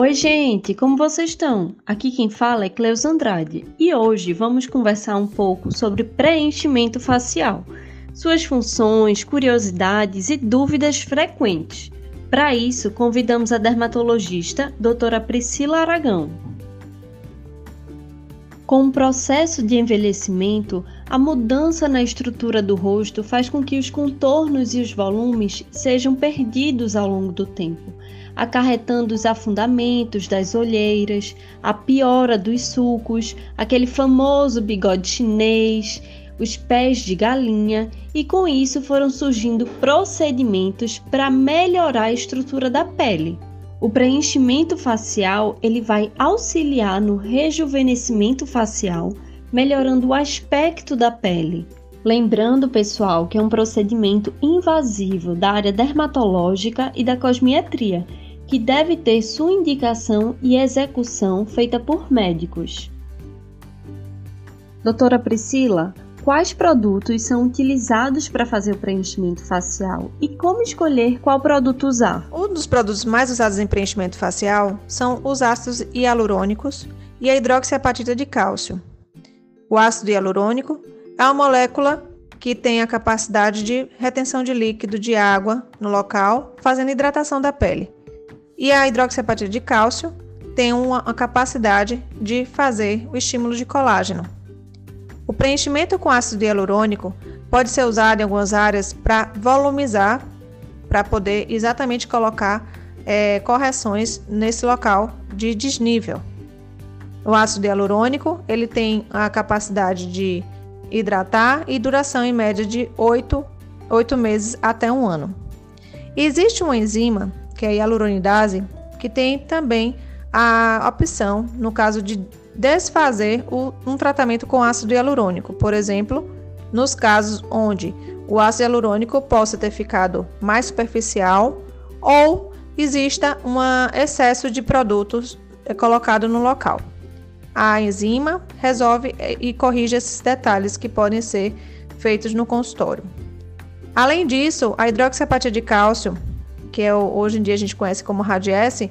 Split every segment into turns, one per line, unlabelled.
Oi, gente, como vocês estão? Aqui quem fala é Cleus Andrade e hoje vamos conversar um pouco sobre preenchimento facial, suas funções, curiosidades e dúvidas frequentes. Para isso, convidamos a dermatologista doutora Priscila Aragão. Com o processo de envelhecimento, a mudança na estrutura do rosto faz com que os contornos e os volumes sejam perdidos ao longo do tempo acarretando os afundamentos das olheiras, a piora dos sulcos, aquele famoso bigode chinês, os pés de galinha, e com isso foram surgindo procedimentos para melhorar a estrutura da pele. O preenchimento facial ele vai auxiliar no rejuvenescimento facial, melhorando o aspecto da pele. Lembrando, pessoal, que é um procedimento invasivo da área dermatológica e da cosmetria que deve ter sua indicação e execução feita por médicos. Doutora Priscila, quais produtos são utilizados para fazer o preenchimento facial e como escolher qual produto usar?
Um dos produtos mais usados em preenchimento facial são os ácidos hialurônicos e a hidroxiapatita de cálcio. O ácido hialurônico é uma molécula que tem a capacidade de retenção de líquido de água no local, fazendo hidratação da pele. E a hidroxiapatita de cálcio tem uma, uma capacidade de fazer o estímulo de colágeno. O preenchimento com ácido hialurônico pode ser usado em algumas áreas para volumizar, para poder exatamente colocar é, correções nesse local de desnível. O ácido hialurônico ele tem a capacidade de hidratar e duração em média de 8, 8 meses até um ano. existe uma enzima que é a hialuronidase, que tem também a opção, no caso de desfazer o, um tratamento com ácido hialurônico, por exemplo, nos casos onde o ácido hialurônico possa ter ficado mais superficial ou exista um excesso de produtos eh, colocado no local. A enzima resolve eh, e corrige esses detalhes que podem ser feitos no consultório. Além disso, a hidroxiapatia de cálcio que é, hoje em dia a gente conhece como Radiesse,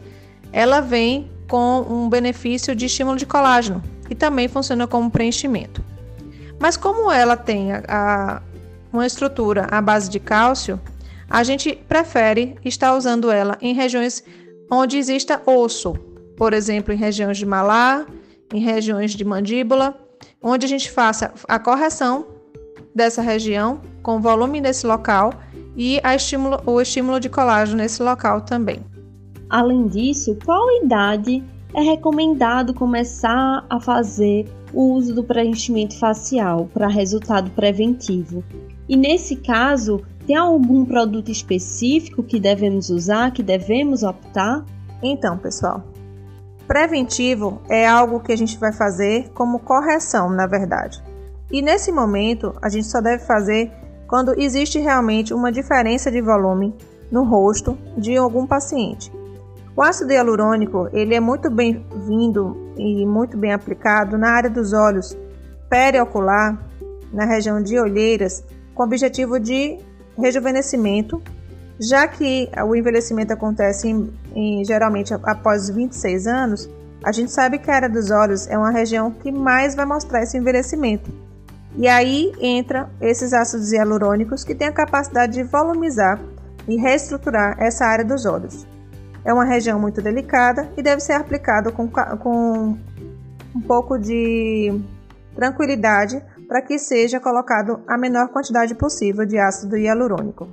ela vem com um benefício de estímulo de colágeno e também funciona como preenchimento. Mas como ela tem a, a, uma estrutura à base de cálcio, a gente prefere estar usando ela em regiões onde exista osso, por exemplo, em regiões de malar, em regiões de mandíbula, onde a gente faça a correção dessa região com o volume desse local e estímulo, o estímulo de colágeno nesse local também.
Além disso, qual idade é recomendado começar a fazer o uso do preenchimento facial para resultado preventivo? E nesse caso, tem algum produto específico que devemos usar, que devemos optar?
Então, pessoal, preventivo é algo que a gente vai fazer como correção, na verdade. E nesse momento, a gente só deve fazer quando existe realmente uma diferença de volume no rosto de algum paciente. O ácido hialurônico ele é muito bem-vindo e muito bem aplicado na área dos olhos periocular, na região de olheiras, com objetivo de rejuvenescimento, já que o envelhecimento acontece em, em, geralmente após 26 anos, a gente sabe que a área dos olhos é uma região que mais vai mostrar esse envelhecimento. E aí entra esses ácidos hialurônicos que têm a capacidade de volumizar e reestruturar essa área dos olhos. É uma região muito delicada e deve ser aplicado com, com um pouco de tranquilidade para que seja colocado a menor quantidade possível de ácido hialurônico.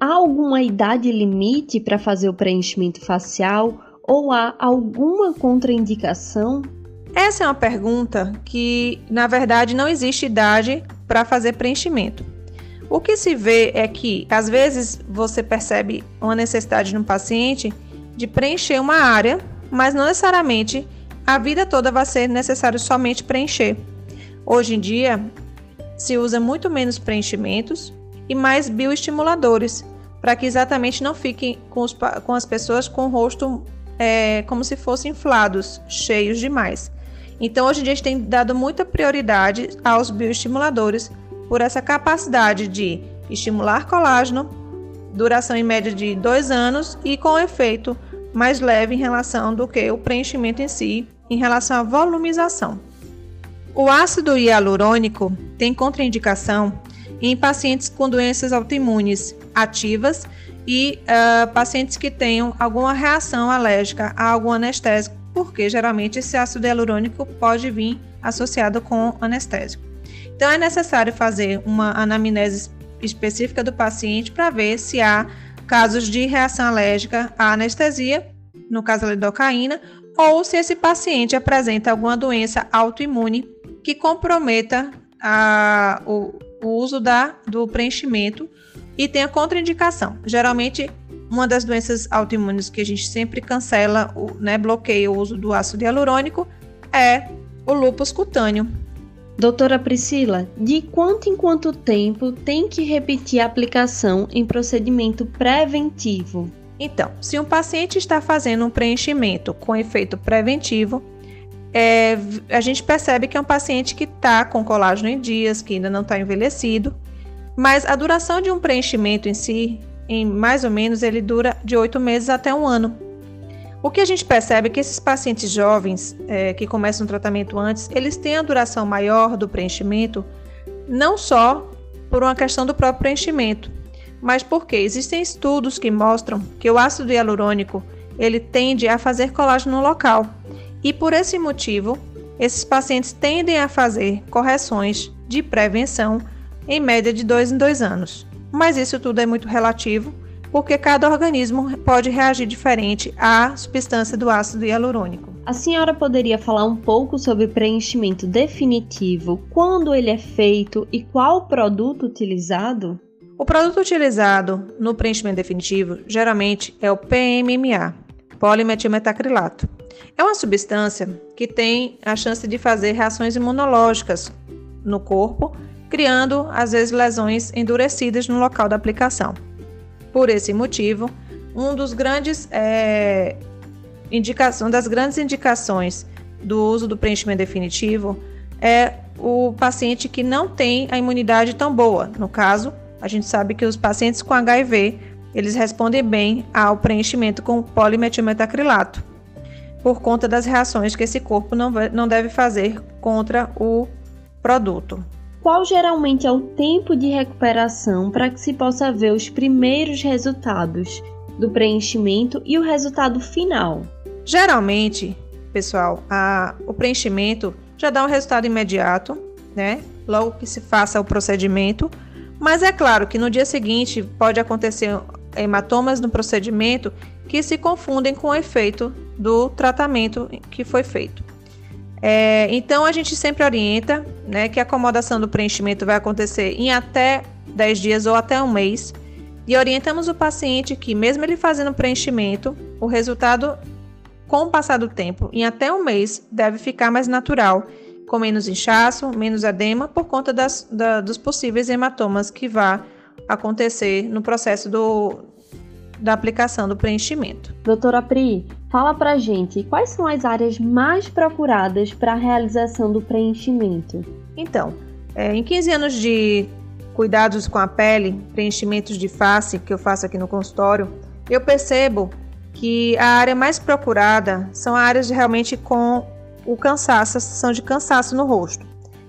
Há alguma idade limite para fazer o preenchimento facial ou há alguma contraindicação
essa é uma pergunta que, na verdade, não existe idade para fazer preenchimento. O que se vê é que, às vezes, você percebe uma necessidade no paciente de preencher uma área, mas não necessariamente a vida toda vai ser necessário somente preencher. Hoje em dia, se usa muito menos preenchimentos e mais bioestimuladores, para que exatamente não fiquem com, os, com, as pessoas com o rosto é, como se fossem inflados, cheios demais. Então, hoje em dia, a gente tem dado muita prioridade aos bioestimuladores por essa capacidade de estimular colágeno, duração em média de dois anos e com efeito mais leve em relação do que o preenchimento em si, em relação à volumização. O ácido hialurônico tem contraindicação em pacientes com doenças autoimunes ativas e uh, pacientes que tenham alguma reação alérgica a algum anestésico, porque geralmente esse ácido hialurônico pode vir associado com anestésico. Então é necessário fazer uma anamnese específica do paciente para ver se há casos de reação alérgica à anestesia, no caso da lidocaína, ou se esse paciente apresenta alguma doença autoimune que comprometa a, o, o uso da, do preenchimento e tem a contraindicação. Geralmente, uma das doenças autoimunes que a gente sempre cancela, né, bloqueia o uso do ácido hialurônico é o lúpus cutâneo.
Doutora Priscila, de quanto em quanto tempo tem que repetir a aplicação em procedimento preventivo?
Então, se um paciente está fazendo um preenchimento com efeito preventivo, é, a gente percebe que é um paciente que está com colágeno em dias, que ainda não está envelhecido, mas a duração de um preenchimento em si, em mais ou menos, ele dura de oito meses até um ano. O que a gente percebe é que esses pacientes jovens é, que começam o tratamento antes, eles têm a duração maior do preenchimento, não só por uma questão do próprio preenchimento, mas porque existem estudos que mostram que o ácido hialurônico ele tende a fazer colágeno no local. E por esse motivo, esses pacientes tendem a fazer correções de prevenção em média de dois em dois anos. Mas isso tudo é muito relativo, porque cada organismo pode reagir diferente à substância do ácido hialurônico.
A senhora poderia falar um pouco sobre o preenchimento definitivo, quando ele é feito e qual o produto utilizado?
O produto utilizado no preenchimento definitivo geralmente é o PMMA, polimetilmetacrilato. É uma substância que tem a chance de fazer reações imunológicas no corpo criando às vezes lesões endurecidas no local da aplicação. Por esse motivo, um dos grandes é, indicação, das grandes indicações do uso do preenchimento definitivo é o paciente que não tem a imunidade tão boa. No caso, a gente sabe que os pacientes com HIV eles respondem bem ao preenchimento com polimetilmetacrilato, por conta das reações que esse corpo não, não deve fazer contra o produto.
Qual geralmente é o tempo de recuperação para que se possa ver os primeiros resultados do preenchimento e o resultado final?
Geralmente, pessoal, a, o preenchimento já dá um resultado imediato, né? Logo que se faça o procedimento. Mas é claro que no dia seguinte pode acontecer hematomas no procedimento que se confundem com o efeito do tratamento que foi feito. É, então a gente sempre orienta né, que a acomodação do preenchimento vai acontecer em até 10 dias ou até um mês. E orientamos o paciente que, mesmo ele fazendo preenchimento, o resultado, com o passar do tempo, em até um mês, deve ficar mais natural, com menos inchaço, menos edema, por conta das, da, dos possíveis hematomas que vá acontecer no processo do, da aplicação do preenchimento.
Doutora Pri, fala pra gente quais são as áreas mais procuradas para a realização do preenchimento.
Então, é, em 15 anos de cuidados com a pele, preenchimentos de face que eu faço aqui no consultório, eu percebo que a área mais procurada são áreas realmente com o cansaço, a sensação de cansaço no rosto.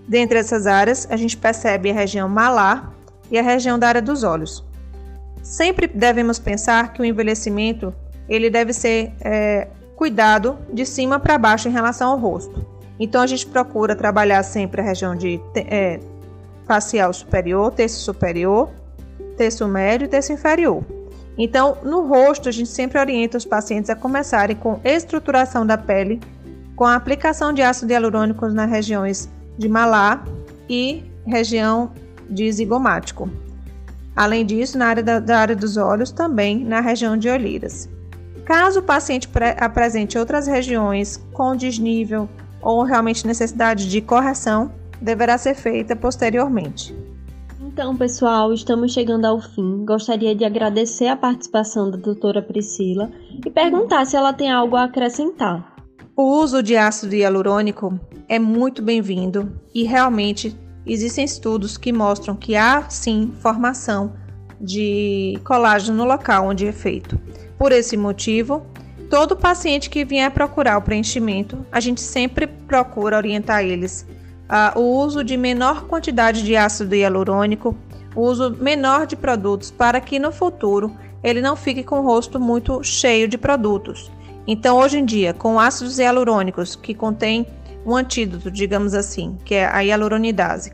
Dentre essas áreas, a gente percebe a região malar e a região da área dos olhos. Sempre devemos pensar que o envelhecimento ele deve ser é, cuidado de cima para baixo em relação ao rosto. Então a gente procura trabalhar sempre a região de é, facial superior, terço superior, terço médio e terço inferior. Então, no rosto, a gente sempre orienta os pacientes a começarem com estruturação da pele, com a aplicação de ácido hialurônico nas regiões de malar e região de zigomático. Além disso, na área da, da área dos olhos, também na região de olheiras. Caso o paciente apresente outras regiões com desnível ou realmente necessidade de correção, deverá ser feita posteriormente.
Então, pessoal, estamos chegando ao fim. Gostaria de agradecer a participação da doutora Priscila e perguntar se ela tem algo a acrescentar.
O uso de ácido hialurônico é muito bem-vindo e realmente existem estudos que mostram que há sim formação de colágeno no local onde é feito. Por esse motivo, todo paciente que vier procurar o preenchimento, a gente sempre procura orientar eles uh, o uso de menor quantidade de ácido hialurônico, uso menor de produtos, para que no futuro ele não fique com o rosto muito cheio de produtos. Então, hoje em dia, com ácidos hialurônicos que contém um antídoto, digamos assim, que é a hialuronidase,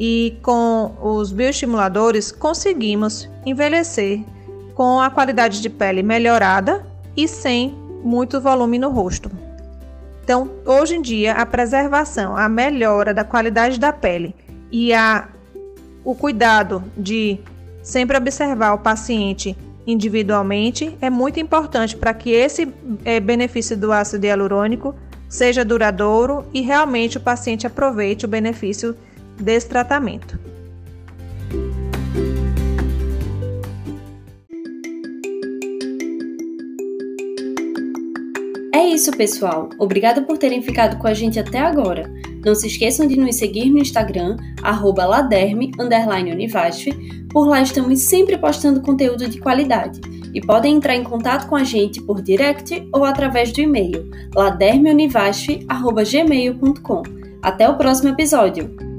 e com os bioestimuladores conseguimos envelhecer com a qualidade de pele melhorada e sem muito volume no rosto. Então, hoje em dia, a preservação, a melhora da qualidade da pele e a, o cuidado de sempre observar o paciente individualmente é muito importante para que esse é, benefício do ácido hialurônico seja duradouro e realmente o paciente aproveite o benefício desse tratamento.
É isso, pessoal. Obrigada por terem ficado com a gente até agora. Não se esqueçam de nos seguir no Instagram, laderme, Por lá estamos sempre postando conteúdo de qualidade. E podem entrar em contato com a gente por direct ou através do e-mail ladermeunivasf.gmail.com. Até o próximo episódio!